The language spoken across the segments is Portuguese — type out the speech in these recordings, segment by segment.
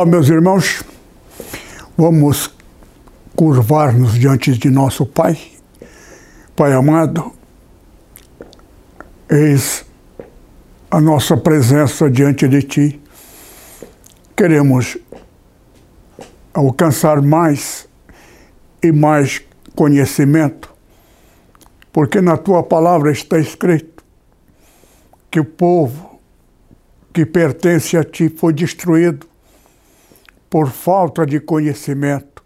Olá, meus irmãos. Vamos curvar-nos diante de nosso Pai. Pai amado, eis a nossa presença diante de Ti. Queremos alcançar mais e mais conhecimento, porque na Tua palavra está escrito que o povo que pertence a Ti foi destruído por falta de conhecimento.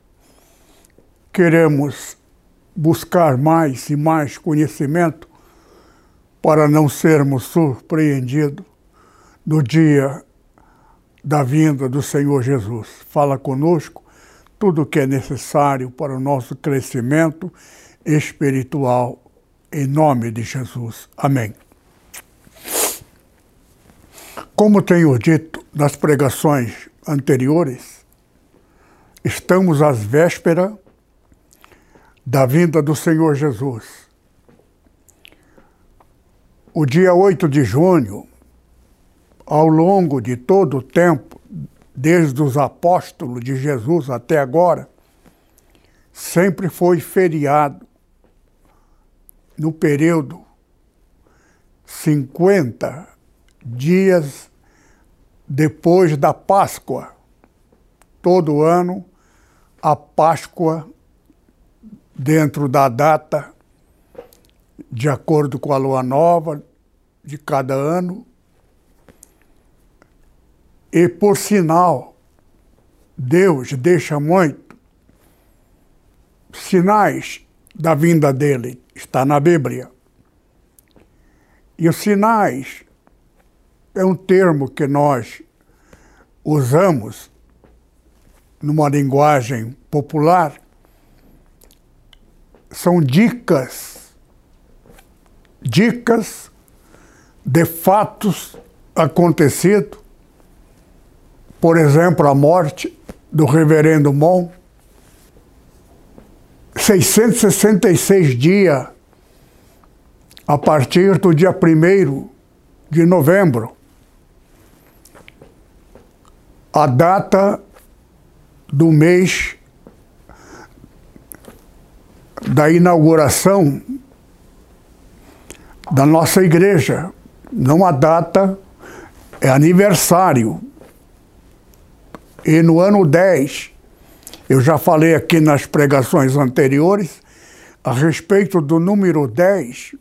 Queremos buscar mais e mais conhecimento para não sermos surpreendidos no dia da vinda do Senhor Jesus. Fala conosco tudo o que é necessário para o nosso crescimento espiritual, em nome de Jesus. Amém. Como tenho dito nas pregações anteriores, estamos às vésperas da vinda do Senhor Jesus. O dia 8 de junho, ao longo de todo o tempo, desde os apóstolos de Jesus até agora, sempre foi feriado no período 50 dias depois da Páscoa. Todo ano, a Páscoa, dentro da data, de acordo com a lua nova de cada ano, e por sinal, Deus deixa muito sinais da vinda dele, está na Bíblia. E os sinais é um termo que nós usamos numa linguagem popular, são dicas, dicas de fatos acontecidos, por exemplo, a morte do reverendo Mon, 666 dias a partir do dia 1 de novembro. A data do mês da inauguração da nossa igreja. Não a data, é aniversário. E no ano 10, eu já falei aqui nas pregações anteriores, a respeito do número 10,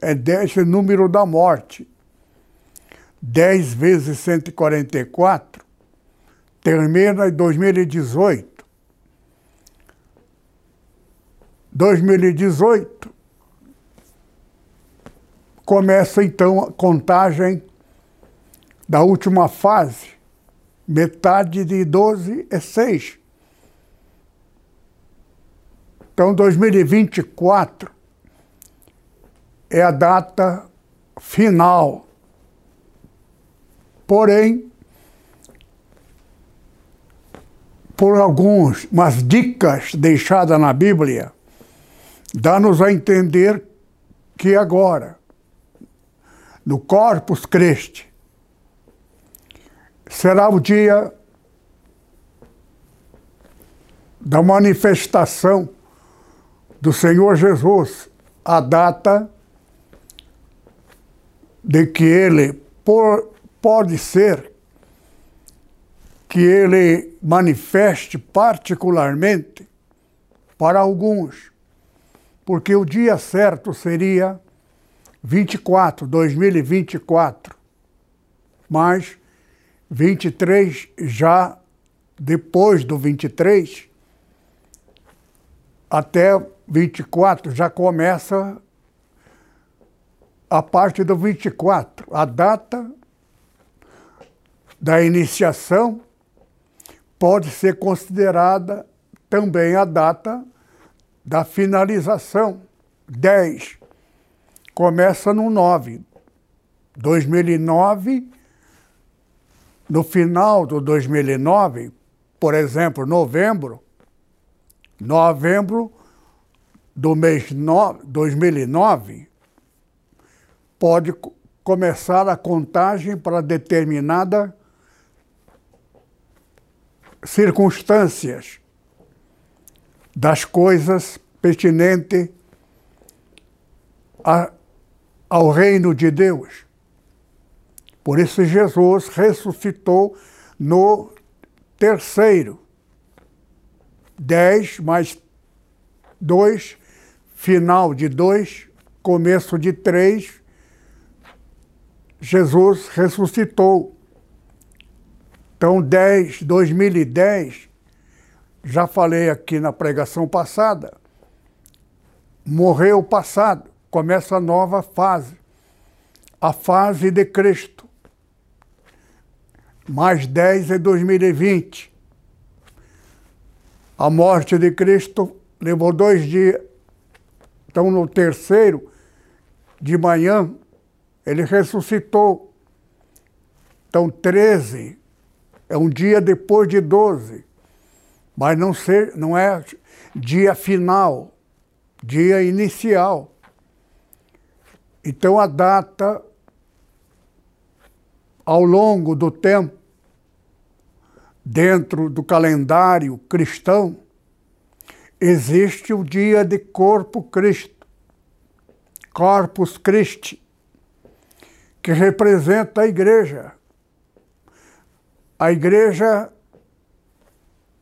é 10 é número da morte. 10 vezes 144 termina em 2018. 2018 começa então a contagem da última fase, metade de 12 é 6. Então 2024 é a data final. Porém, por alguns, umas dicas deixadas na Bíblia, dá-nos a entender que agora, no Corpus Christi, será o dia da manifestação do Senhor Jesus, a data de que ele por, pode ser que ele manifeste particularmente para alguns, porque o dia certo seria 24, 2024, mas 23 já depois do 23 até 24 já começa a parte do 24, a data da iniciação pode ser considerada também a data da finalização. 10. Começa no 9. 2009, no final do 2009, por exemplo, novembro, novembro do mês no, 2009, pode começar a contagem para determinada circunstâncias das coisas pertinentes a, ao reino de Deus. Por isso Jesus ressuscitou no terceiro. Dez mais dois, final de dois, começo de três, Jesus ressuscitou. Então, 10, 2010, já falei aqui na pregação passada, morreu o passado, começa a nova fase, a fase de Cristo. Mais 10 é 2020. A morte de Cristo levou dois dias. Então, no terceiro de manhã, ele ressuscitou. Então, 13 é um dia depois de 12, mas não, ser, não é dia final, dia inicial. Então, a data, ao longo do tempo, dentro do calendário cristão, existe o dia de Corpo Cristo, Corpus Christi, que representa a igreja. A igreja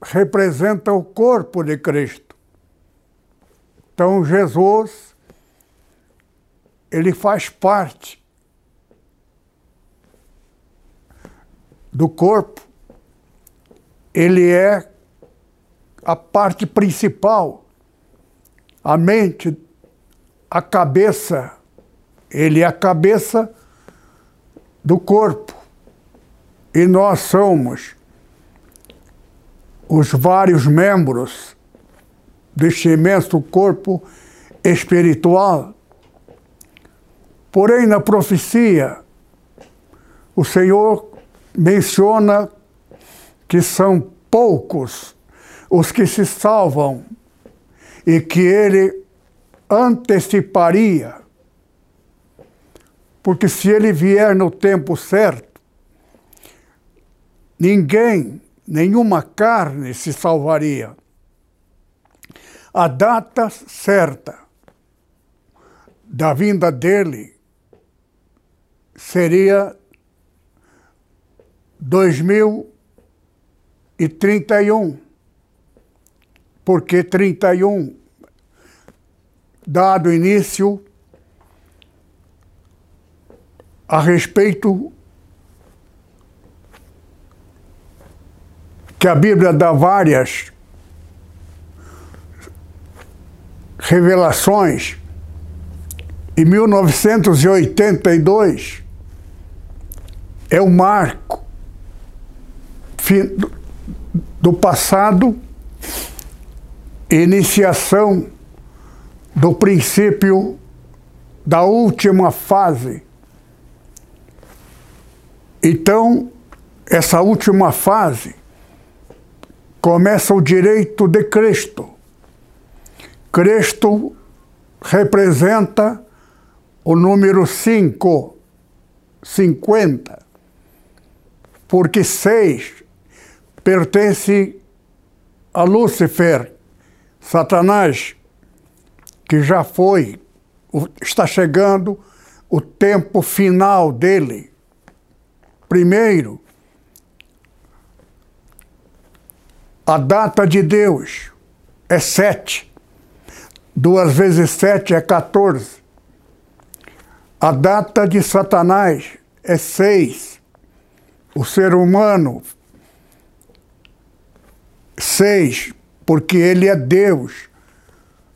representa o corpo de Cristo. Então Jesus ele faz parte do corpo. Ele é a parte principal, a mente, a cabeça. Ele é a cabeça do corpo. E nós somos os vários membros deste imenso corpo espiritual. Porém, na profecia, o Senhor menciona que são poucos os que se salvam e que ele anteciparia porque se ele vier no tempo certo, ninguém, nenhuma carne se salvaria. A data certa da vinda dele seria 2031. Porque 31, dado início a respeito que a Bíblia dá várias revelações. Em 1982 é o marco do passado, iniciação do princípio da última fase então, essa última fase começa o direito de Cristo. Cristo representa o número 5, 50, porque 6 pertence a Lúcifer, Satanás, que já foi, está chegando o tempo final dele. Primeiro, a data de Deus é sete. Duas vezes sete é 14. A data de Satanás é seis. O ser humano, seis, porque ele é Deus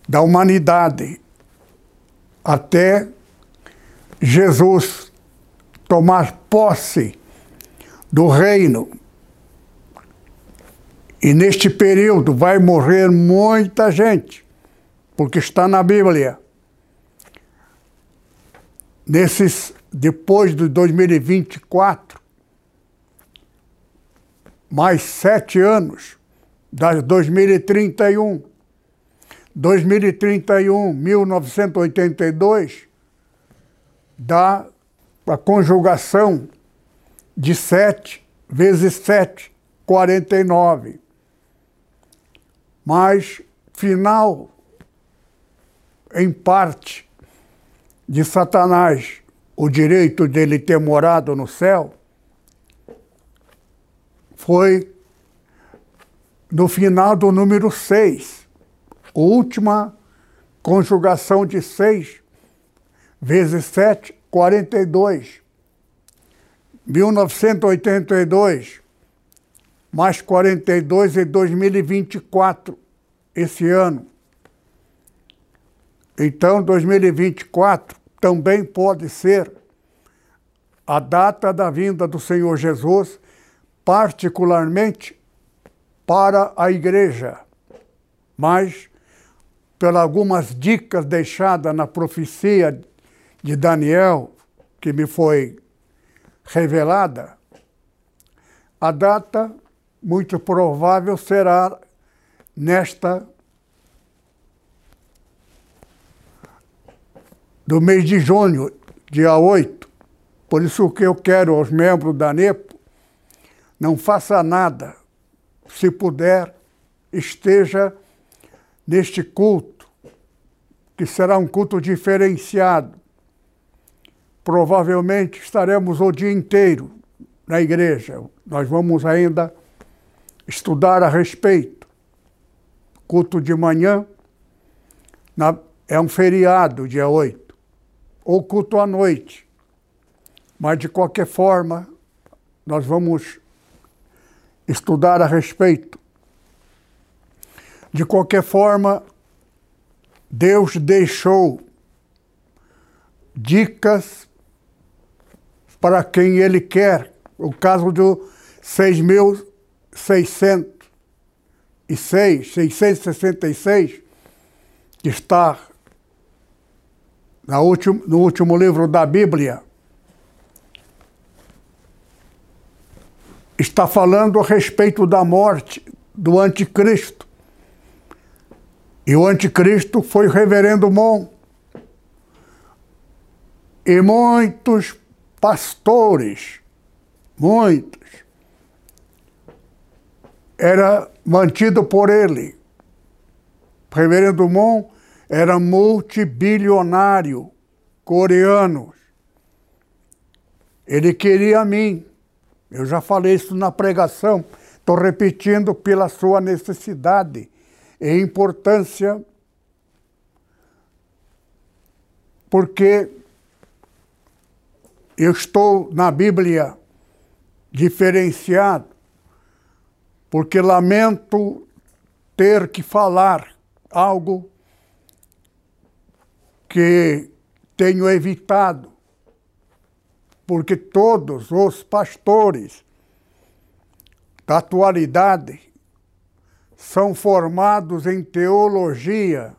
da humanidade. Até Jesus tomar posse do reino. E neste período vai morrer muita gente, porque está na Bíblia. Nesses, depois de 2024, mais sete anos, das 2031. 2031, 1982, dá a conjugação de 7 vezes 7, 49. Mas final, em parte, de Satanás, o direito dele ter morado no céu, foi no final do número 6, última conjugação de 6 vezes 7, 42. 1982, mais 42 em 2024, esse ano. Então, 2024 também pode ser a data da vinda do Senhor Jesus, particularmente para a igreja. Mas, pelas algumas dicas deixadas na profecia de Daniel, que me foi revelada, a data muito provável será nesta do mês de junho, dia 8. Por isso que eu quero aos membros da NEPO, não faça nada. Se puder, esteja neste culto, que será um culto diferenciado provavelmente estaremos o dia inteiro na igreja. Nós vamos ainda estudar a respeito. Culto de manhã na, é um feriado, dia 8, ou culto à noite. Mas, de qualquer forma, nós vamos estudar a respeito. De qualquer forma, Deus deixou dicas para quem ele quer. O caso do 6.606, 666, que está no último livro da Bíblia, está falando a respeito da morte do anticristo. E o anticristo foi o reverendo Mon. E muitos pastores, muitos, era mantido por ele. Reverendo Mon era multibilionário coreano. Ele queria a mim. Eu já falei isso na pregação. Estou repetindo pela sua necessidade e importância, porque eu estou na Bíblia diferenciado, porque lamento ter que falar algo que tenho evitado, porque todos os pastores da atualidade são formados em teologia.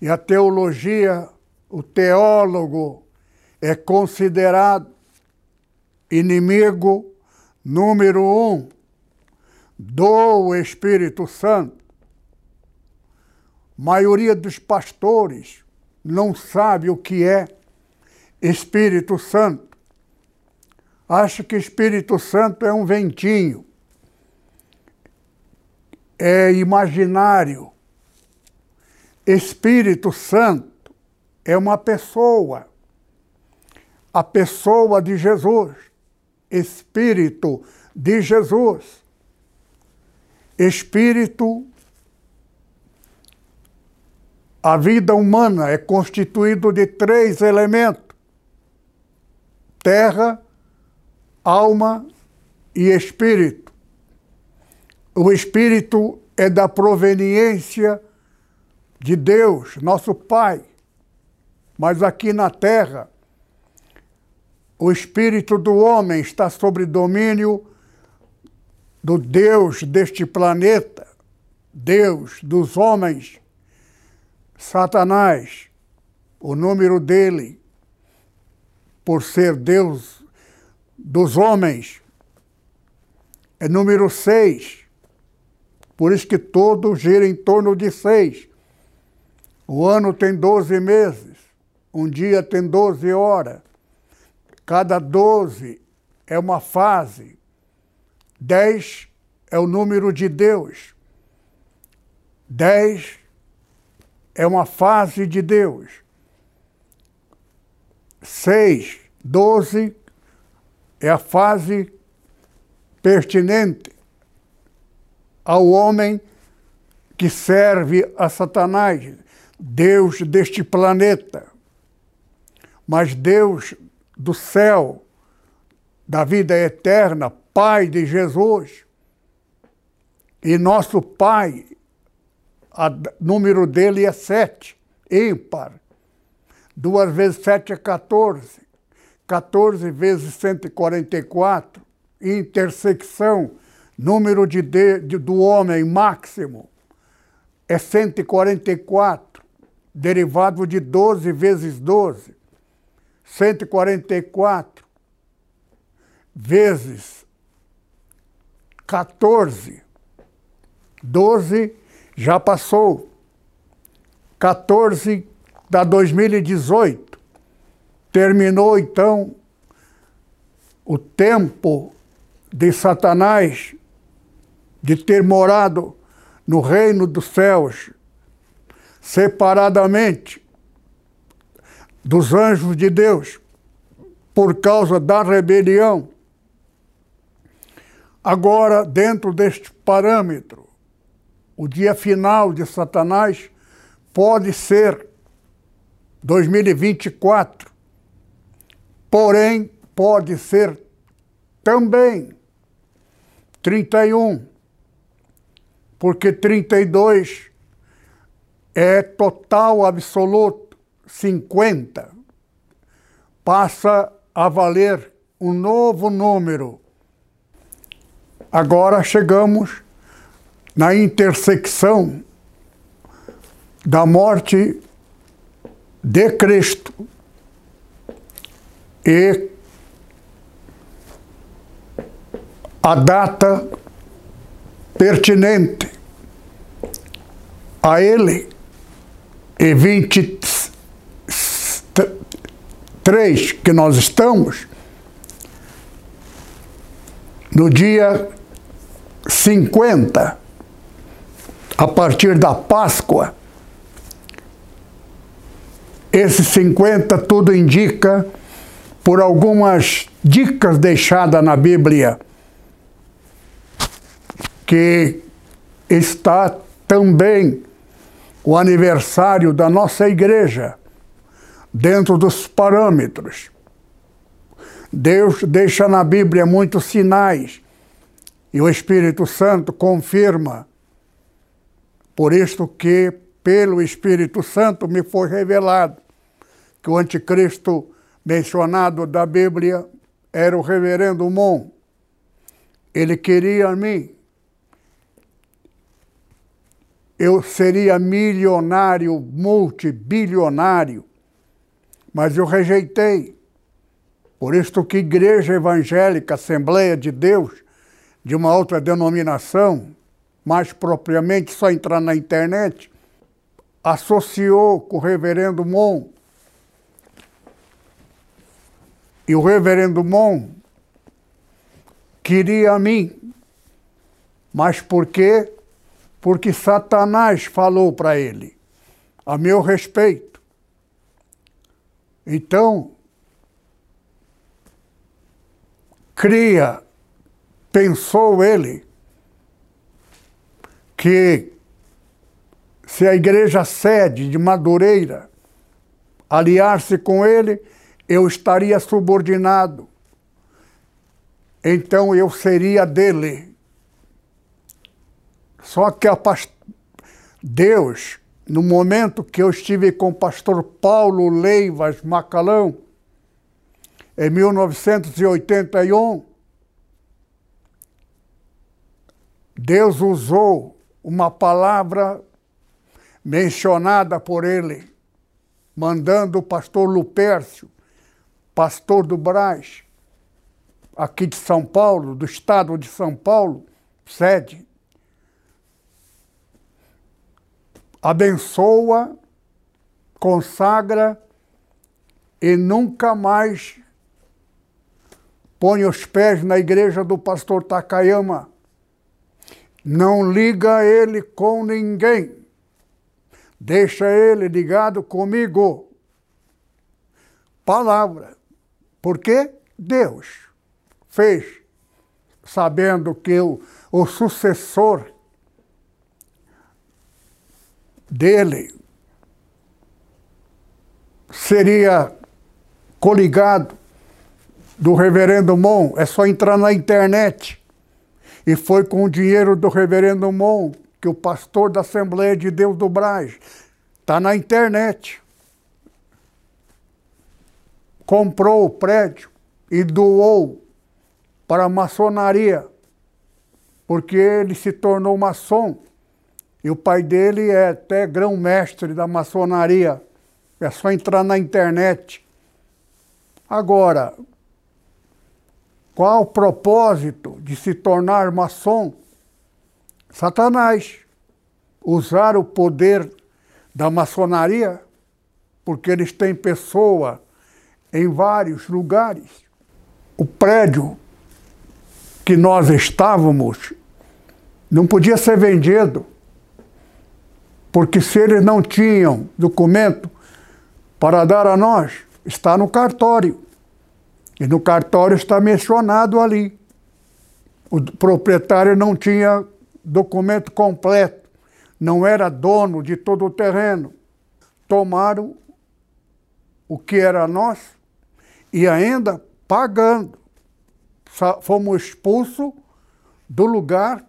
E a teologia, o teólogo, é considerado inimigo número um do Espírito Santo. Maioria dos pastores não sabe o que é Espírito Santo. Acha que Espírito Santo é um ventinho, é imaginário. Espírito Santo é uma pessoa a pessoa de Jesus, Espírito de Jesus. Espírito, a vida humana é constituída de três elementos: terra, alma e espírito. O espírito é da proveniência de Deus, nosso Pai. Mas aqui na terra, o espírito do homem está sob domínio do Deus deste planeta, Deus dos homens, Satanás, o número dele, por ser Deus dos homens, é número seis. Por isso que todo gira em torno de seis. O ano tem 12 meses, um dia tem 12 horas. Cada 12 é uma fase. 10 é o número de Deus. 10 é uma fase de Deus. 6, 12 é a fase pertinente ao homem que serve a Satanás, Deus deste planeta. Mas Deus do céu, da vida eterna, Pai de Jesus, e nosso Pai, o número dele é sete, ímpar. Duas vezes sete é 14. 14 vezes 144. Intersecção, número de, de, de do homem máximo, é 144. Derivado de 12 vezes 12. 144 vezes 14. 12 já passou. 14 da 2018. Terminou então o tempo de Satanás de ter morado no reino dos céus separadamente dos anjos de Deus por causa da rebelião. Agora, dentro deste parâmetro, o dia final de Satanás pode ser 2024, porém pode ser também 31, porque 32 é total absoluto, 50 passa a valer um novo número. Agora chegamos na intersecção da morte de Cristo. E a data pertinente a ele e 23 que nós estamos no dia 50 a partir da Páscoa esses 50 tudo indica, por algumas dicas deixadas na Bíblia, que está também o aniversário da nossa igreja, dentro dos parâmetros. Deus deixa na Bíblia muitos sinais e o Espírito Santo confirma. Por isto que, pelo Espírito Santo, me foi revelado que o anticristo mencionado da Bíblia era o reverendo Mon. Ele queria a mim. Eu seria milionário, multibilionário, mas eu rejeitei. Por isso que igreja evangélica, Assembleia de Deus, de uma outra denominação, mais propriamente só entrar na internet, associou com o reverendo Mon E o reverendo Mon queria a mim. Mas por quê? Porque Satanás falou para ele, a meu respeito. Então, cria, pensou ele, que se a igreja sede de Madureira aliar-se com ele, eu estaria subordinado. Então eu seria dele. Só que past... Deus, no momento que eu estive com o pastor Paulo Leivas Macalão, em 1981, Deus usou uma palavra mencionada por ele, mandando o pastor Lupércio, pastor do Brás, aqui de São Paulo, do estado de São Paulo, sede. Abençoa, consagra e nunca mais põe os pés na igreja do pastor Takayama. Não liga ele com ninguém. Deixa ele ligado comigo. Palavra. Porque Deus fez, sabendo que o, o sucessor dele seria coligado do reverendo Mon, é só entrar na internet. E foi com o dinheiro do reverendo Mon que o pastor da Assembleia de Deus do Braz está na internet. Comprou o prédio e doou para a maçonaria, porque ele se tornou maçom. E o pai dele é até grão-mestre da maçonaria. É só entrar na internet. Agora, qual o propósito de se tornar maçom? Satanás. Usar o poder da maçonaria, porque eles têm pessoa em vários lugares. O prédio que nós estávamos não podia ser vendido, porque se eles não tinham documento para dar a nós, está no cartório. E no cartório está mencionado ali. O proprietário não tinha documento completo, não era dono de todo o terreno. Tomaram o que era nosso e ainda pagando. Fomos expulsos do lugar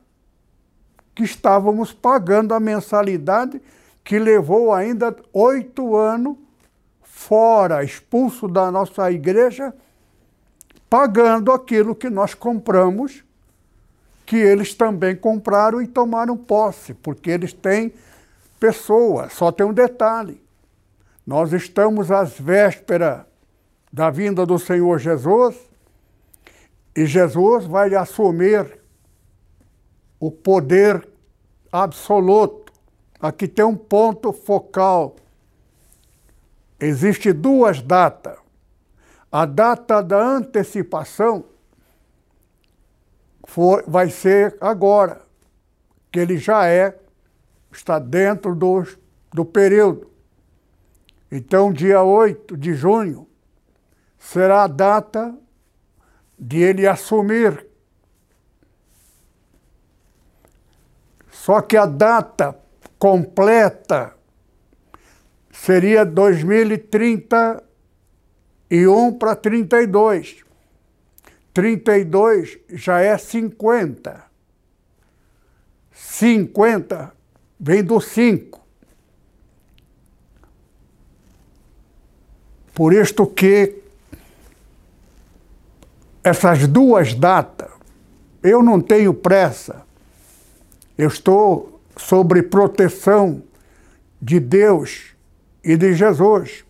que estávamos pagando a mensalidade, que levou ainda oito anos fora, expulso da nossa igreja pagando aquilo que nós compramos, que eles também compraram e tomaram posse, porque eles têm pessoa. Só tem um detalhe: nós estamos às vésperas da vinda do Senhor Jesus e Jesus vai assumir o poder absoluto. Aqui tem um ponto focal. Existem duas datas. A data da antecipação foi, vai ser agora, que ele já é, está dentro do, do período. Então, dia 8 de junho será a data de ele assumir. Só que a data completa seria 2030 e 1 para 32. 32 já é 50. 50 vem do 5. Por isto que essas duas datas, eu não tenho pressa, eu estou sobre proteção de Deus e de Jesus.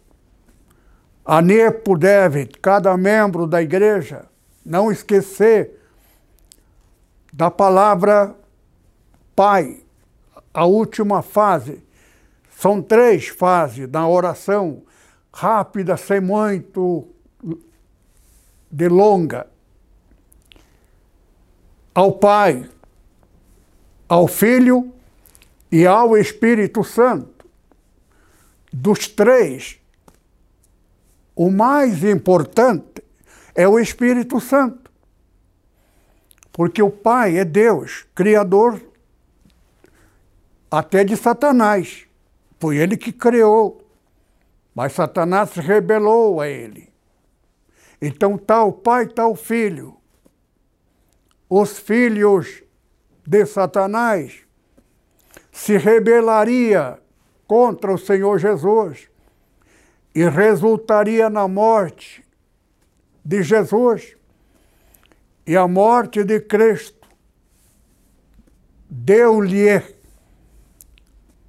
A NEPO deve, cada membro da igreja, não esquecer da palavra Pai, a última fase. São três fases na oração, rápida, sem muito delonga. Ao Pai, ao Filho e ao Espírito Santo. Dos três, o mais importante é o Espírito Santo. Porque o Pai é Deus, Criador até de Satanás. Foi ele que criou. Mas Satanás se rebelou a ele. Então está o Pai, está o Filho. Os filhos de Satanás se rebelaria contra o Senhor Jesus e resultaria na morte de Jesus e a morte de Cristo. Deu-lhe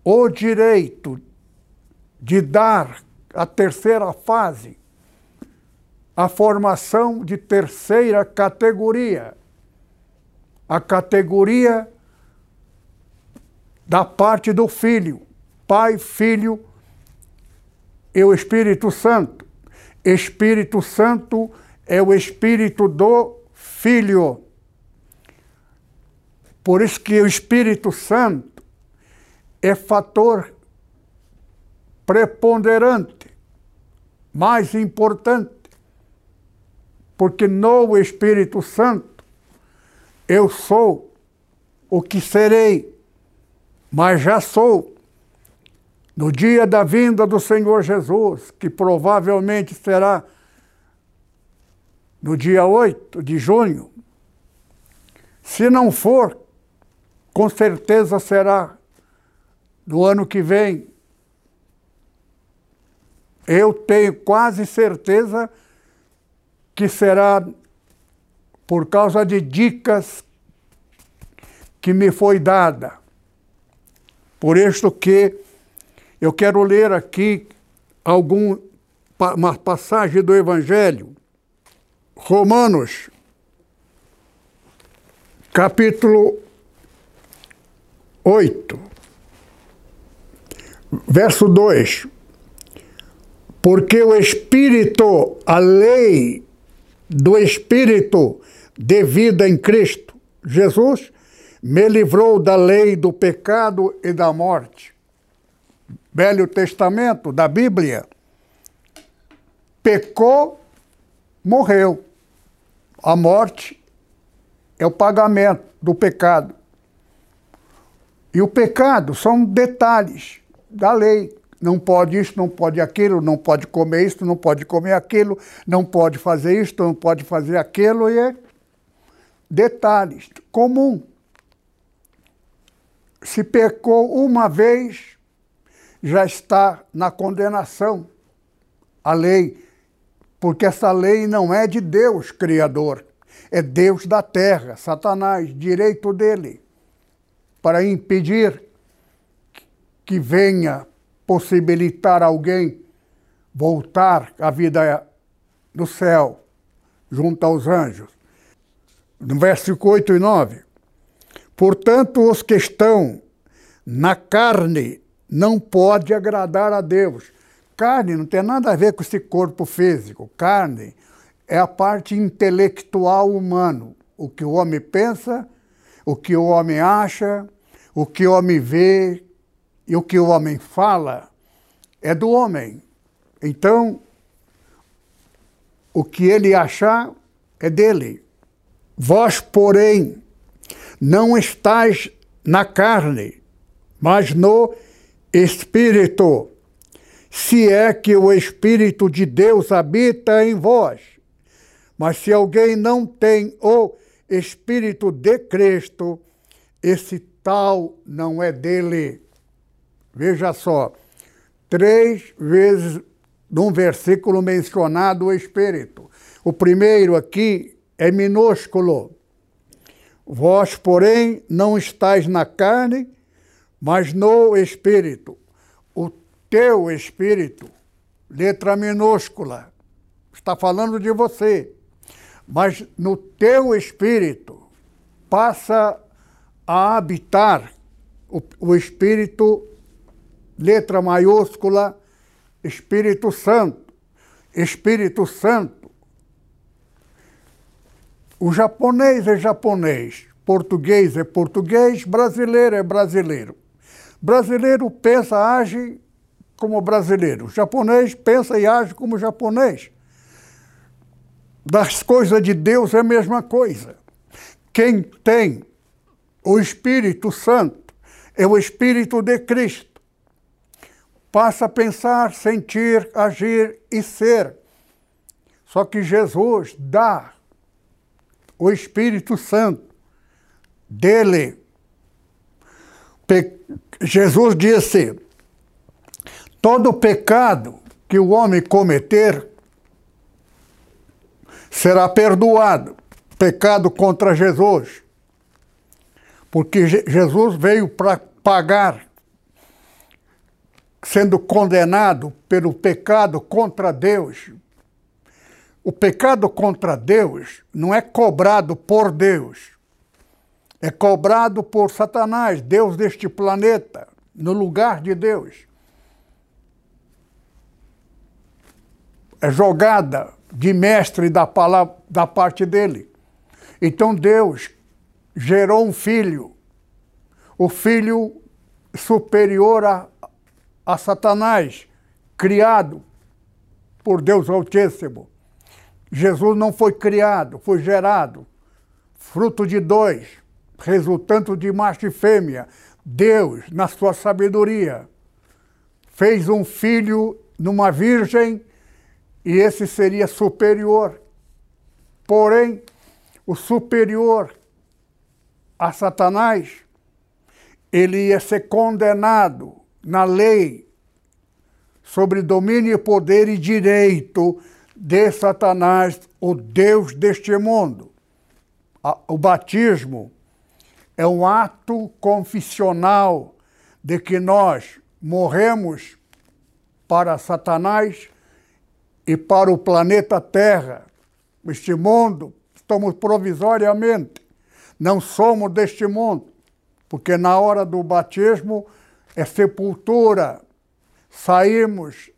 o direito de dar a terceira fase, a formação de terceira categoria, a categoria da parte do Filho, Pai, Filho e o Espírito Santo. Espírito Santo é o Espírito do Filho. Por isso que o Espírito Santo é fator preponderante, mais importante, porque no Espírito Santo eu sou o que serei, mas já sou. No dia da vinda do Senhor Jesus, que provavelmente será no dia 8 de junho, se não for, com certeza será no ano que vem. Eu tenho quase certeza que será por causa de dicas que me foi dada. Por isto que eu quero ler aqui algum, uma passagem do Evangelho. Romanos, capítulo 8, verso 2. Porque o Espírito, a lei do Espírito de vida em Cristo Jesus, me livrou da lei do pecado e da morte. Velho Testamento, da Bíblia. Pecou, morreu. A morte é o pagamento do pecado. E o pecado são detalhes da lei. Não pode isso, não pode aquilo, não pode comer isso, não pode comer aquilo, não pode fazer isso, não pode fazer aquilo, e é detalhes comum. Se pecou uma vez, já está na condenação. A lei, porque essa lei não é de Deus, Criador, é Deus da terra, Satanás, direito dele para impedir que venha possibilitar alguém voltar à vida do céu, junto aos anjos. No versículo 8 e 9. Portanto, os que estão na carne não pode agradar a Deus. Carne não tem nada a ver com esse corpo físico. Carne é a parte intelectual humano. O que o homem pensa, o que o homem acha, o que o homem vê e o que o homem fala é do homem. Então, o que ele achar é dele. Vós, porém, não estáis na carne, mas no Espírito, se é que o Espírito de Deus habita em vós. Mas se alguém não tem o Espírito de Cristo, esse tal não é dele. Veja só, três vezes num versículo mencionado o Espírito. O primeiro aqui é minúsculo. Vós, porém, não estáis na carne, mas no Espírito. O teu Espírito, letra minúscula, está falando de você. Mas no teu Espírito passa a habitar o, o Espírito, letra maiúscula, Espírito Santo. Espírito Santo. O japonês é japonês, português é português, brasileiro é brasileiro. Brasileiro pensa, age como brasileiro. Japonês pensa e age como japonês. Das coisas de Deus é a mesma coisa. Quem tem o Espírito Santo é o Espírito de Cristo. Passa a pensar, sentir, agir e ser. Só que Jesus dá o Espírito Santo dele. Jesus disse: todo pecado que o homem cometer, será perdoado. Pecado contra Jesus. Porque Jesus veio para pagar, sendo condenado pelo pecado contra Deus. O pecado contra Deus não é cobrado por Deus, é cobrado por Satanás, Deus deste planeta, no lugar de Deus. É jogada de mestre da, palavra, da parte dele. Então Deus gerou um filho, o filho superior a, a Satanás, criado por Deus Altíssimo. Jesus não foi criado, foi gerado, fruto de dois, resultante de macho e fêmea. Deus, na sua sabedoria, fez um filho numa virgem e esse seria superior. Porém, o superior a Satanás, ele ia ser condenado na lei sobre domínio, poder e direito de Satanás, o Deus deste mundo. O batismo é um ato confissional de que nós morremos para Satanás e para o planeta Terra. Este mundo, estamos provisoriamente, não somos deste mundo, porque na hora do batismo é sepultura. Saímos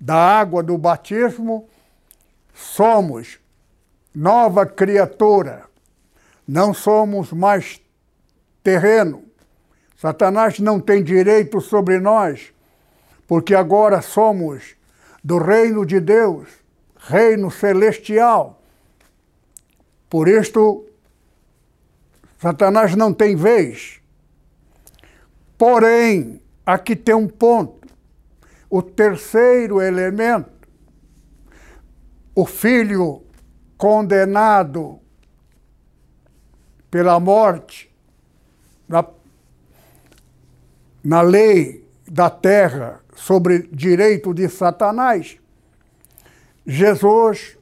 da água do batismo, somos nova criatura. Não somos mais terreno. Satanás não tem direito sobre nós, porque agora somos do reino de Deus, reino celestial. Por isto, Satanás não tem vez. Porém, aqui tem um ponto. O terceiro elemento, o filho condenado pela morte na, na lei da terra sobre direito de Satanás, Jesus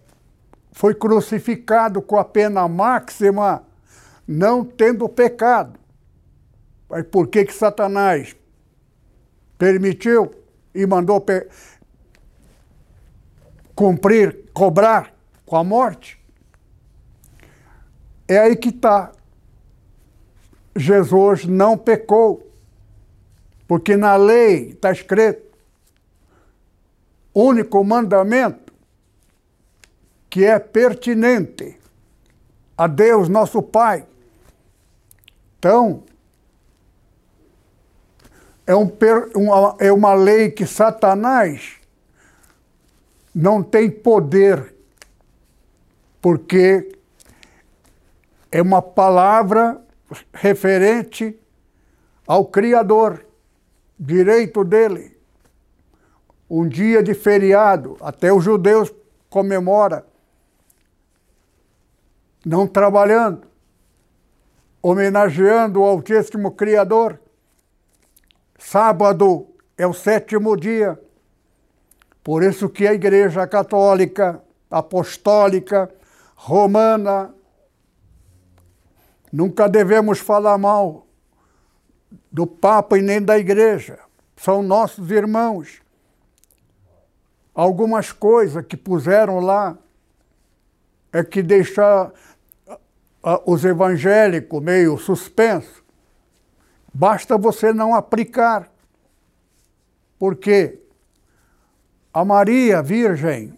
foi crucificado com a pena máxima, não tendo pecado. Mas por que, que Satanás permitiu e mandou cumprir, cobrar com a morte? É aí que está. Jesus não pecou, porque na lei está escrito único mandamento que é pertinente a Deus, nosso Pai. Então, é, um, uma, é uma lei que Satanás não tem poder, porque é uma palavra referente ao Criador, direito dele um dia de feriado, até os judeus comemora, não trabalhando, homenageando o Altíssimo Criador. Sábado é o sétimo dia. Por isso que a Igreja Católica, Apostólica, Romana, nunca devemos falar mal do Papa e nem da Igreja. São nossos irmãos algumas coisas que puseram lá é que deixa os evangélicos meio suspenso. Basta você não aplicar. Porque a Maria Virgem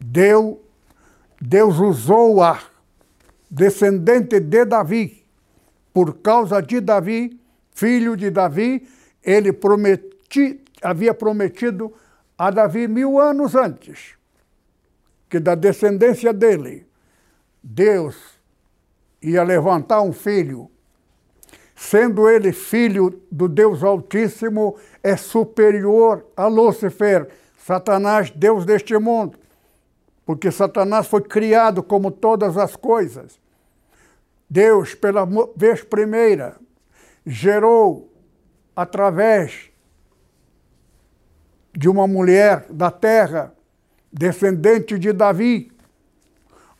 deu, Deus usou-a, descendente de Davi, por causa de Davi, filho de Davi, ele prometi, havia prometido a Davi mil anos antes, que da descendência dele, Deus ia levantar um filho. Sendo ele filho do Deus Altíssimo, é superior a Lúcifer, Satanás, Deus deste mundo. Porque Satanás foi criado como todas as coisas. Deus, pela vez primeira, gerou através de uma mulher da terra, descendente de Davi,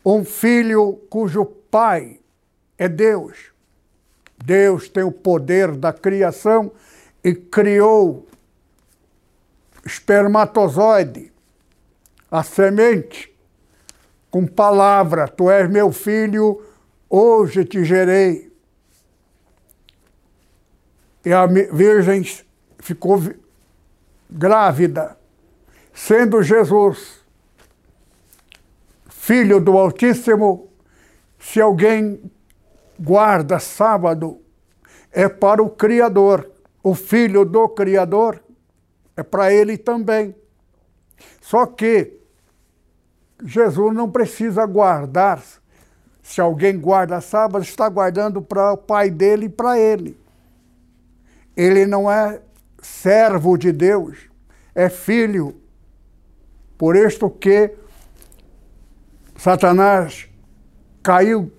um filho cujo pai é Deus. Deus tem o poder da criação e criou espermatozoide, a semente, com palavra: Tu és meu filho, hoje te gerei. E a Virgem ficou grávida, sendo Jesus filho do Altíssimo. Se alguém guarda sábado, é para o Criador, o filho do Criador, é para ele também. Só que Jesus não precisa guardar. Se alguém guarda sábado, está guardando para o pai dele e para ele. Ele não é servo de Deus, é filho. Por isto que Satanás caiu,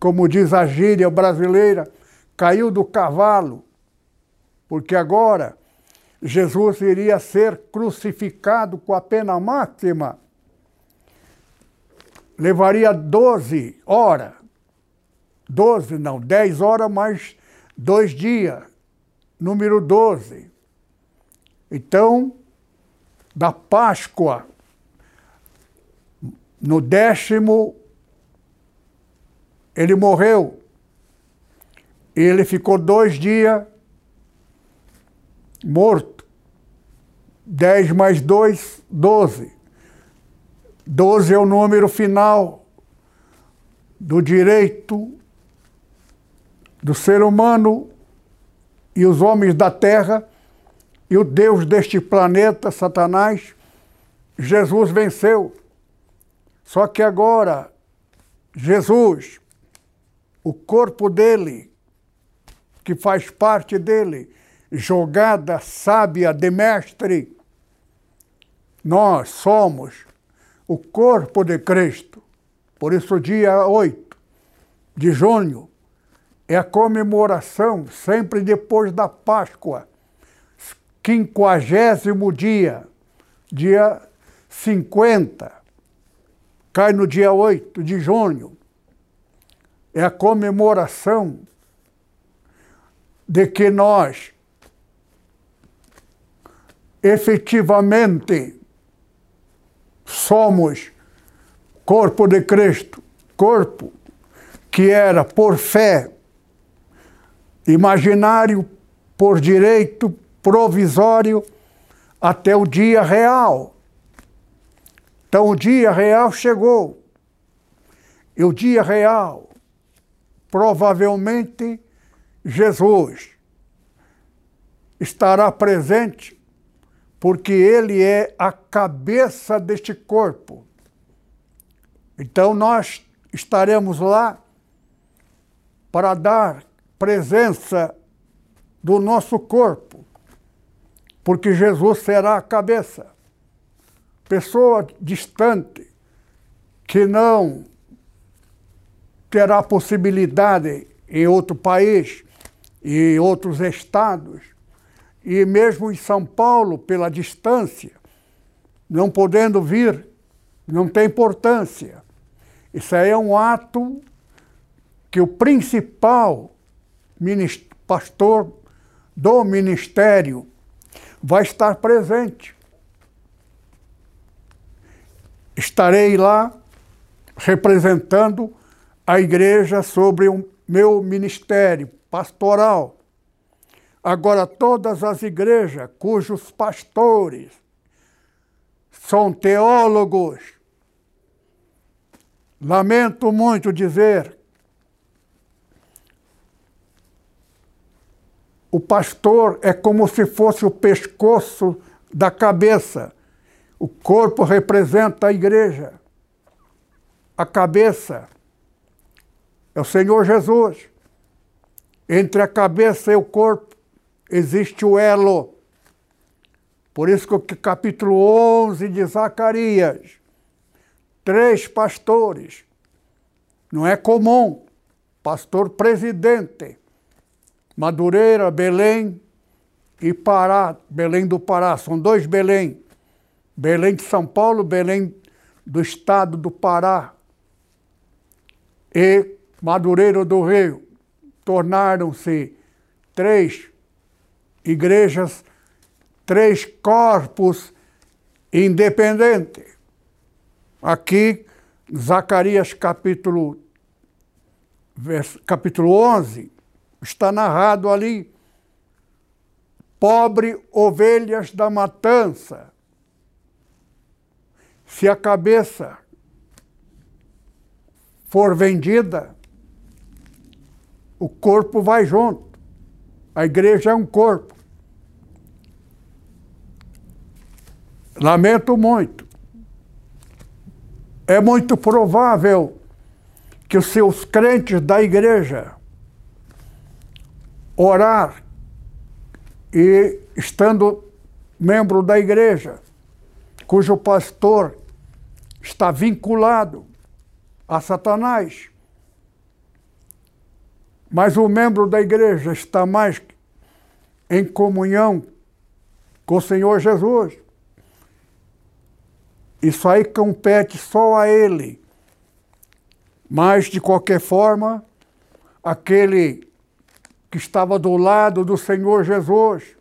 como diz a gíria brasileira, caiu do cavalo, porque agora Jesus iria ser crucificado com a pena máxima. Levaria 12 horas. 12 não, 10 horas mais dois dias. Número 12. Então, da Páscoa, no décimo, ele morreu. Ele ficou dois dias morto. 10 mais 2, 12. 12 é o número final do direito do ser humano e os homens da terra e o Deus deste planeta, Satanás. Jesus venceu. Só que agora, Jesus, o corpo dele, que faz parte dele, jogada sábia de mestre. Nós somos o corpo de Cristo. Por isso, dia 8 de junho é a comemoração, sempre depois da Páscoa, quinquagésimo dia, dia 50, cai no dia 8 de junho. É a comemoração de que nós efetivamente somos corpo de Cristo, corpo que era por fé, imaginário, por direito, provisório, até o dia real. Então o dia real chegou. E o dia real, provavelmente, Jesus estará presente porque ele é a cabeça deste corpo. Então nós estaremos lá para dar presença do nosso corpo, porque Jesus será a cabeça. Pessoa distante que não terá possibilidade em outro país, em outros estados, e mesmo em São Paulo, pela distância, não podendo vir, não tem importância. Isso aí é um ato que o principal pastor do ministério vai estar presente. Estarei lá representando a igreja sobre o meu ministério pastoral Agora, todas as igrejas cujos pastores são teólogos, lamento muito dizer, o pastor é como se fosse o pescoço da cabeça. O corpo representa a igreja. A cabeça é o Senhor Jesus. Entre a cabeça e o corpo existe o elo. Por isso que o capítulo 11 de Zacarias, três pastores, não é comum, pastor presidente, Madureira, Belém e Pará, Belém do Pará, são dois Belém. Belém de São Paulo, Belém do estado do Pará e Madureira do Rio tornaram-se três igrejas, três corpos independentes. Aqui, Zacarias capítulo, capítulo 11, está narrado ali, pobre ovelhas da matança, se a cabeça for vendida, o corpo vai junto. A igreja é um corpo. Lamento muito. É muito provável que os seus crentes da igreja orar e estando membro da igreja, cujo pastor está vinculado a Satanás, mas o membro da igreja está mais em comunhão com o Senhor Jesus. Isso aí compete só a ele. Mas, de qualquer forma, aquele que estava do lado do Senhor Jesus,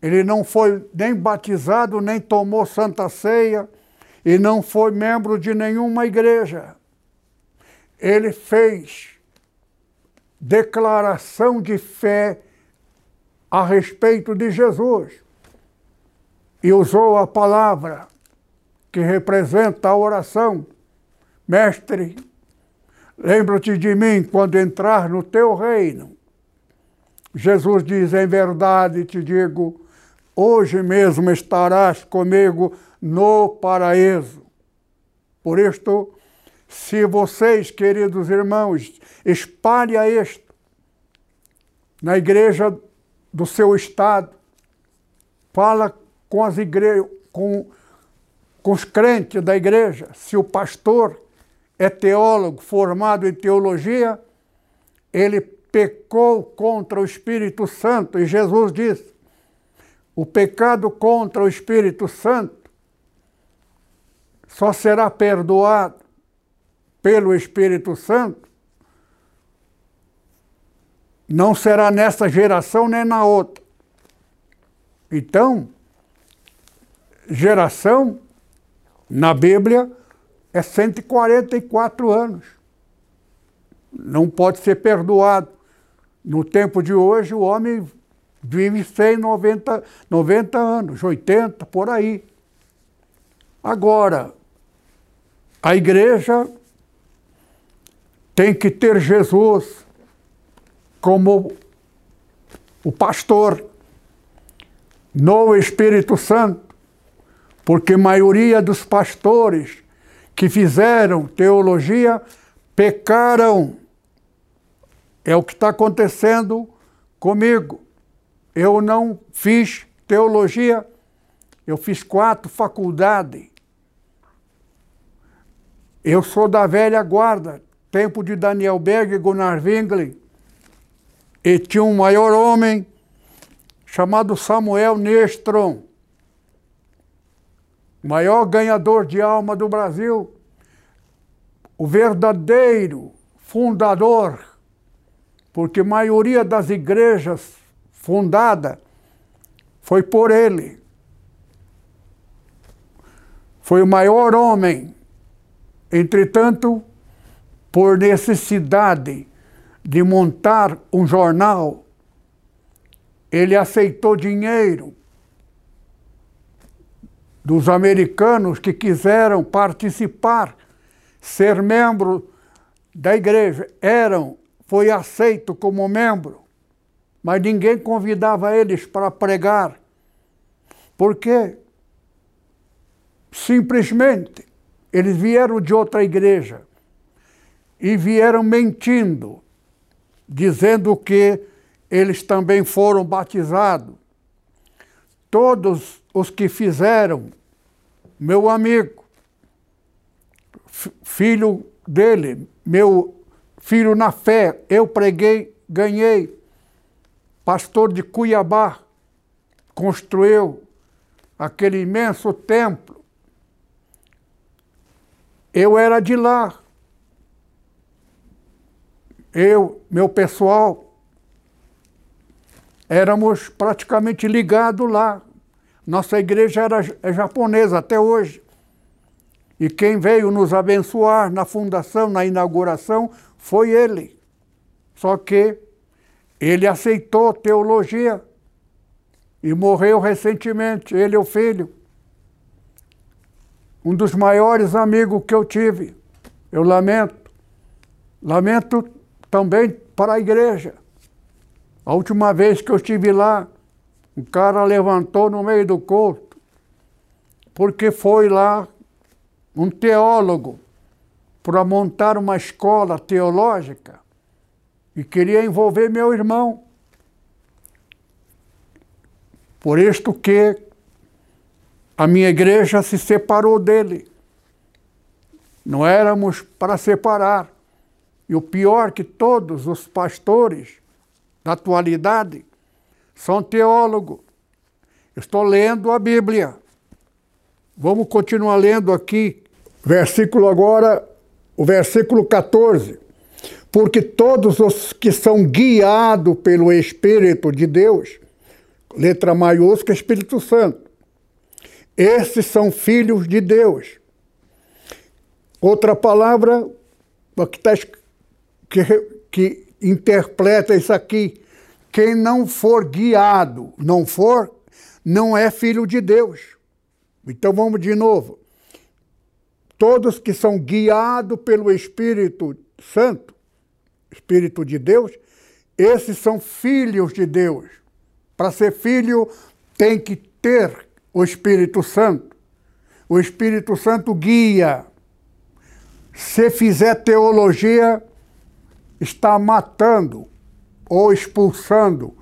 ele não foi nem batizado, nem tomou santa ceia, e não foi membro de nenhuma igreja. Ele fez declaração de fé a respeito de Jesus e usou a palavra que representa a oração. Mestre, lembra-te de mim quando entrar no teu reino. Jesus diz: Em verdade te digo, hoje mesmo estarás comigo no paraíso. Por isto, se vocês, queridos irmãos, espalhem isto na igreja do seu estado, fala com as igrejas, com, com os crentes da igreja, se o pastor é teólogo formado em teologia, ele pecou contra o Espírito Santo. E Jesus disse: o pecado contra o Espírito Santo só será perdoado pelo Espírito Santo, não será nessa geração nem na outra. Então, geração na Bíblia é 144 anos. Não pode ser perdoado. No tempo de hoje, o homem vive 190 90 anos, 80, por aí. Agora, a igreja tem que ter Jesus como o pastor no Espírito Santo, porque a maioria dos pastores que fizeram teologia pecaram. É o que está acontecendo comigo. Eu não fiz teologia, eu fiz quatro faculdades. Eu sou da velha guarda, tempo de Daniel Berg e Gunnar Wingli. E tinha um maior homem chamado Samuel Nestron, maior ganhador de alma do Brasil, o verdadeiro fundador, porque a maioria das igrejas fundada foi por ele. Foi o maior homem Entretanto, por necessidade de montar um jornal, ele aceitou dinheiro dos americanos que quiseram participar, ser membro da igreja. Eram, foi aceito como membro, mas ninguém convidava eles para pregar. Por quê? Simplesmente eles vieram de outra igreja e vieram mentindo, dizendo que eles também foram batizados. Todos os que fizeram, meu amigo, filho dele, meu filho na fé, eu preguei, ganhei. Pastor de Cuiabá, construiu aquele imenso templo. Eu era de lá. Eu, meu pessoal, éramos praticamente ligados lá. Nossa igreja era é japonesa até hoje. E quem veio nos abençoar na fundação, na inauguração, foi ele. Só que ele aceitou teologia e morreu recentemente, ele e o filho. Um dos maiores amigos que eu tive. Eu lamento. Lamento também para a igreja. A última vez que eu estive lá, um cara levantou no meio do culto, porque foi lá um teólogo para montar uma escola teológica e queria envolver meu irmão. Por isto que a minha igreja se separou dele. Não éramos para separar. E o pior que todos os pastores da atualidade são teólogos. Estou lendo a Bíblia. Vamos continuar lendo aqui, versículo agora, o versículo 14. Porque todos os que são guiados pelo Espírito de Deus, letra maiúscula, Espírito Santo, esses são filhos de Deus. Outra palavra que, tá, que, que interpreta isso aqui. Quem não for guiado, não for, não é filho de Deus. Então vamos de novo. Todos que são guiados pelo Espírito Santo, Espírito de Deus, esses são filhos de Deus. Para ser filho, tem que ter o Espírito Santo. O Espírito Santo guia. Se fizer teologia, está matando ou expulsando.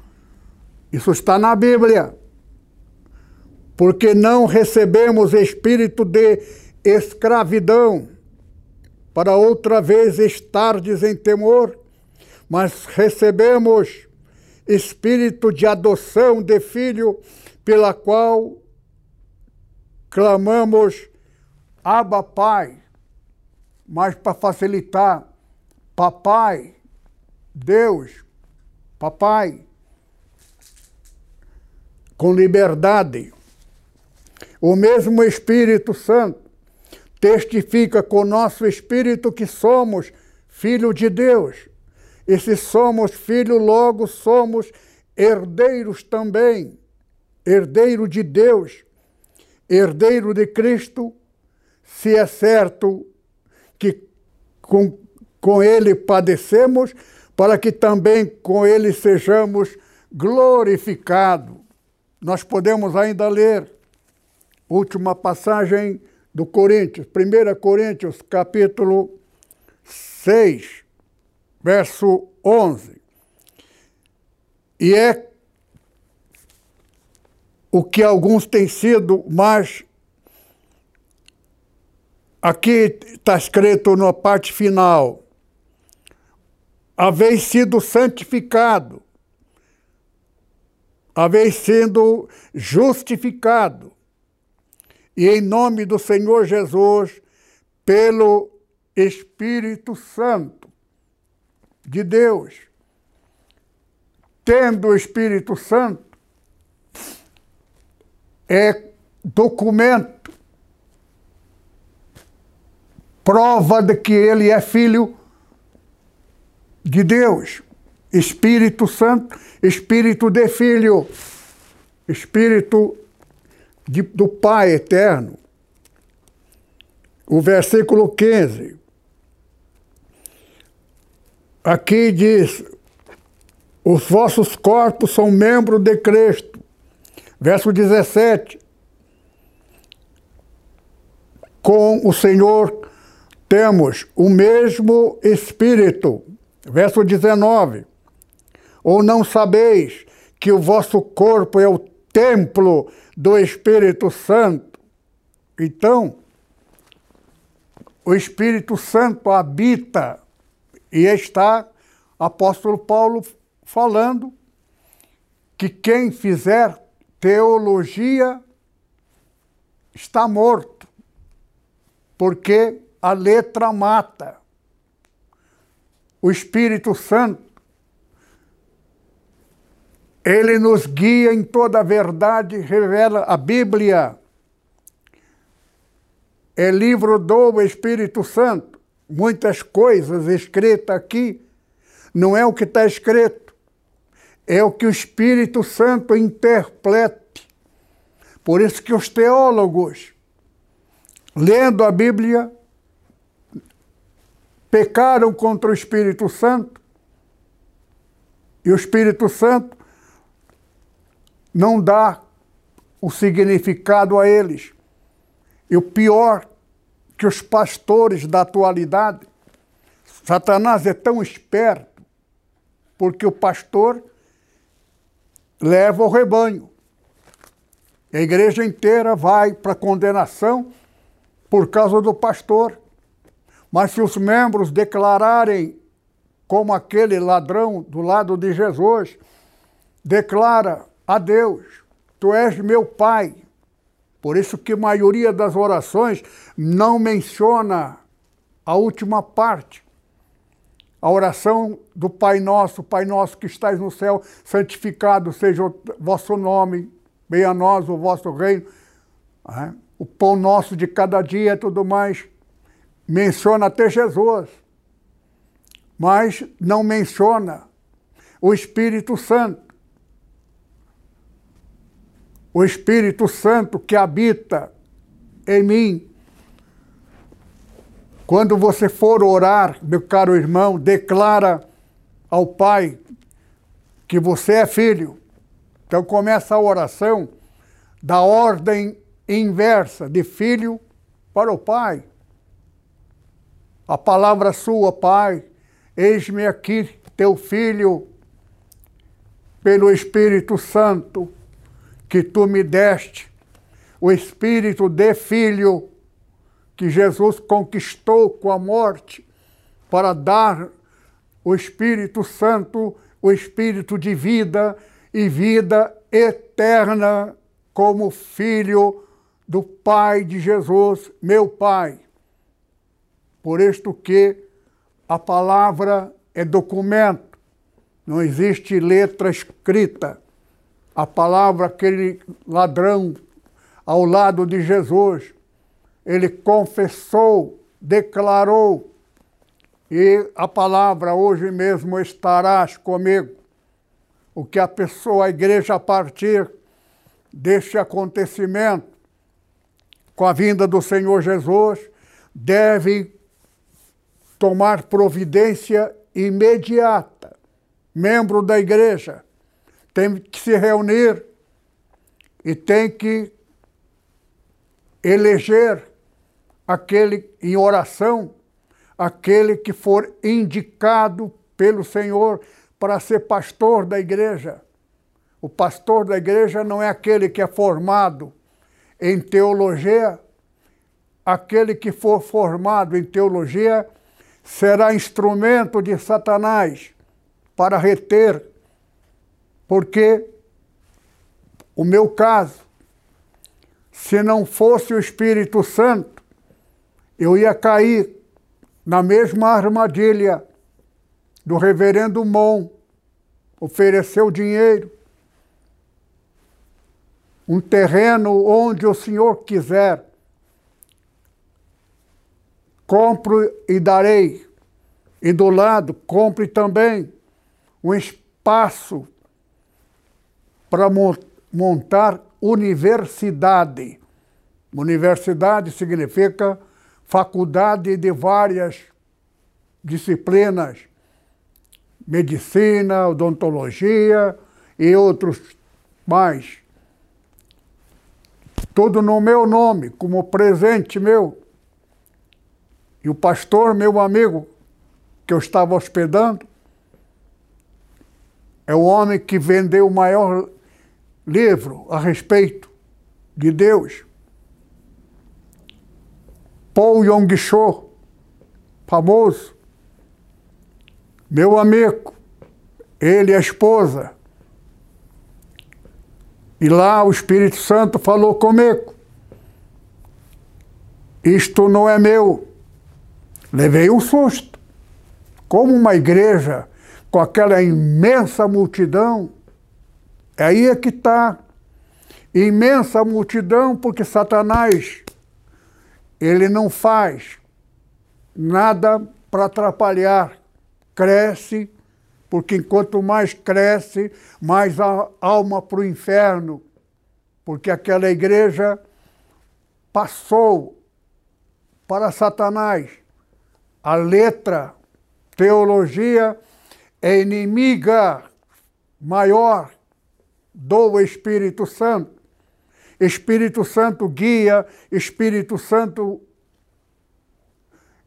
Isso está na Bíblia. Porque não recebemos espírito de escravidão para outra vez estardes em temor, mas recebemos espírito de adoção de filho, pela qual clamamos Abba Pai. Mas para facilitar, Papai, Deus, Papai, com liberdade. O mesmo Espírito Santo testifica com nosso espírito que somos filho de Deus. E se somos filho, logo somos herdeiros também, herdeiro de Deus, herdeiro de Cristo, se é certo que com com ele padecemos, para que também com ele sejamos glorificados. Nós podemos ainda ler última passagem do Coríntios, 1 Coríntios, capítulo 6, verso 11. E é o que alguns têm sido mais. Aqui está escrito na parte final haveis sido santificado, haveis sido justificado, e em nome do Senhor Jesus, pelo Espírito Santo de Deus. Tendo o Espírito Santo, é documento, prova de que ele é filho de Deus, Espírito Santo, Espírito de Filho, Espírito de, do Pai eterno. O versículo 15. Aqui diz: os vossos corpos são membros de Cristo. Verso 17. Com o Senhor temos o mesmo Espírito Verso 19: Ou não sabeis que o vosso corpo é o templo do Espírito Santo? Então, o Espírito Santo habita e está, apóstolo Paulo falando, que quem fizer teologia está morto, porque a letra mata. O Espírito Santo, ele nos guia em toda a verdade, revela a Bíblia. É livro do Espírito Santo. Muitas coisas escritas aqui não é o que está escrito, é o que o Espírito Santo interprete. Por isso que os teólogos, lendo a Bíblia, pecaram contra o Espírito Santo, e o Espírito Santo não dá o significado a eles. E o pior, que os pastores da atualidade, Satanás é tão esperto, porque o pastor leva o rebanho. A igreja inteira vai para a condenação por causa do pastor. Mas se os membros declararem como aquele ladrão do lado de Jesus, declara a Deus, tu és meu pai. Por isso que a maioria das orações não menciona a última parte. A oração do Pai Nosso, Pai Nosso que estais no céu, santificado seja o vosso nome, venha a nós o vosso reino, é? o pão nosso de cada dia e tudo mais. Menciona até Jesus, mas não menciona o Espírito Santo. O Espírito Santo que habita em mim. Quando você for orar, meu caro irmão, declara ao Pai que você é filho. Então começa a oração da ordem inversa, de filho para o Pai. A palavra sua, Pai, eis-me aqui, teu filho, pelo Espírito Santo que tu me deste, o Espírito de filho que Jesus conquistou com a morte, para dar o Espírito Santo, o Espírito de vida e vida eterna como filho do Pai de Jesus, meu Pai. Por isto que a palavra é documento, não existe letra escrita. A palavra, aquele ladrão ao lado de Jesus, ele confessou, declarou, e a palavra hoje mesmo estarás comigo. O que a pessoa, a igreja, a partir deste acontecimento, com a vinda do Senhor Jesus, deve tomar providência imediata. Membro da igreja tem que se reunir e tem que eleger aquele em oração, aquele que for indicado pelo Senhor para ser pastor da igreja. O pastor da igreja não é aquele que é formado em teologia, aquele que for formado em teologia será instrumento de Satanás para reter, porque o meu caso, se não fosse o Espírito Santo, eu ia cair na mesma armadilha do reverendo Mon, ofereceu dinheiro, um terreno onde o Senhor quiser. Compro e darei. E do lado, compre também um espaço para montar universidade. Universidade significa faculdade de várias disciplinas, medicina, odontologia e outros mais tudo no meu nome, como presente meu. E o pastor, meu amigo, que eu estava hospedando, é o homem que vendeu o maior livro a respeito de Deus. Paul Yong-cho, famoso, meu amigo, ele e a esposa, e lá o Espírito Santo falou comigo. isto não é meu. Levei um susto. Como uma igreja com aquela imensa multidão, aí é que está. Imensa multidão, porque Satanás, ele não faz nada para atrapalhar. Cresce, porque enquanto mais cresce, mais a alma para o inferno. Porque aquela igreja passou para Satanás. A letra, teologia, é inimiga maior do Espírito Santo. Espírito Santo guia, Espírito Santo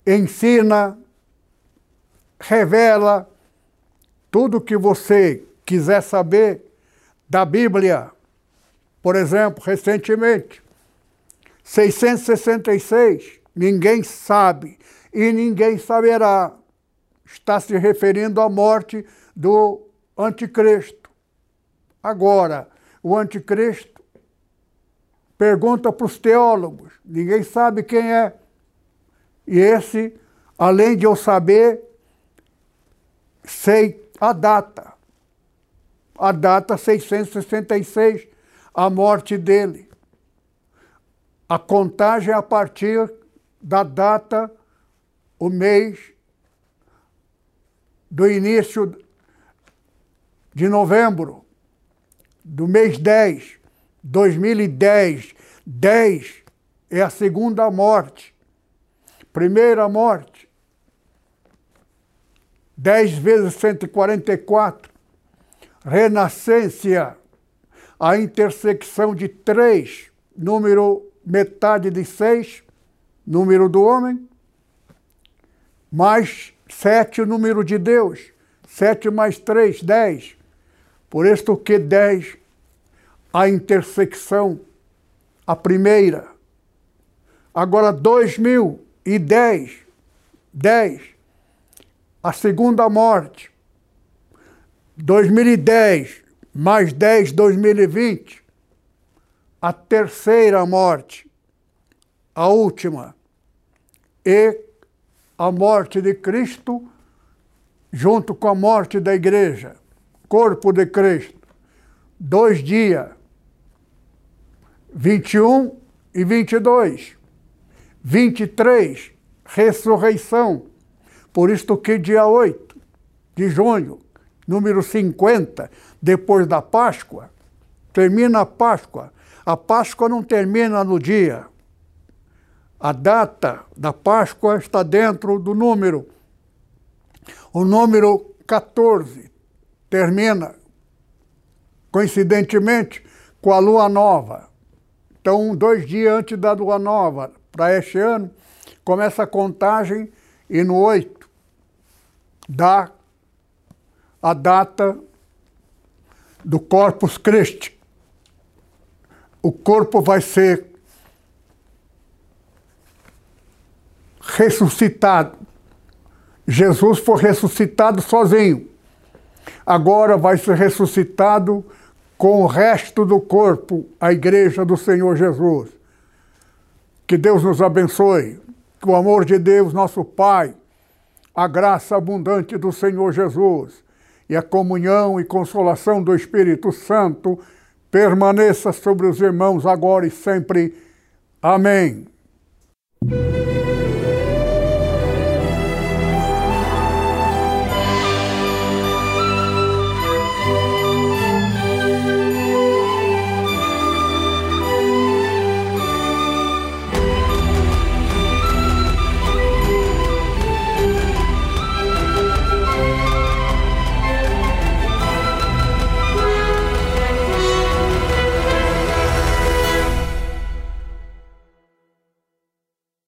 ensina, revela tudo que você quiser saber da Bíblia. Por exemplo, recentemente, 666, ninguém sabe e ninguém saberá. Está se referindo à morte do anticristo. Agora, o anticristo pergunta para os teólogos, ninguém sabe quem é. E esse, além de eu saber, sei a data. A data 666, a morte dele. A contagem é a partir da data, o mês do início de novembro, do mês 10, 2010. 10 é a segunda morte. Primeira morte, 10 vezes 144. Renascência, a intersecção de 3, número metade de seis, número do homem, mais sete, o número de Deus. Sete mais três, dez. Por isto que dez, a intersecção, a primeira. Agora, dois mil e dez, dez, a segunda morte. 2010 mais 10, 2020, a terceira morte, a última, e a morte de Cristo junto com a morte da igreja, corpo de Cristo. Dois dias, 21 e 22. 23, ressurreição. Por isto que dia 8 de junho, número 50, depois da Páscoa, termina a Páscoa. A Páscoa não termina no dia. A data da Páscoa está dentro do número. O número 14 termina, coincidentemente, com a lua nova. Então, dois dias antes da lua nova, para este ano, começa a contagem e no 8 dá a data do Corpus Christi o corpo vai ser ressuscitado. Jesus foi ressuscitado sozinho. Agora vai ser ressuscitado com o resto do corpo, a igreja do Senhor Jesus. Que Deus nos abençoe. Que o amor de Deus, nosso Pai, a graça abundante do Senhor Jesus e a comunhão e consolação do Espírito Santo permaneça sobre os irmãos agora e sempre. Amém.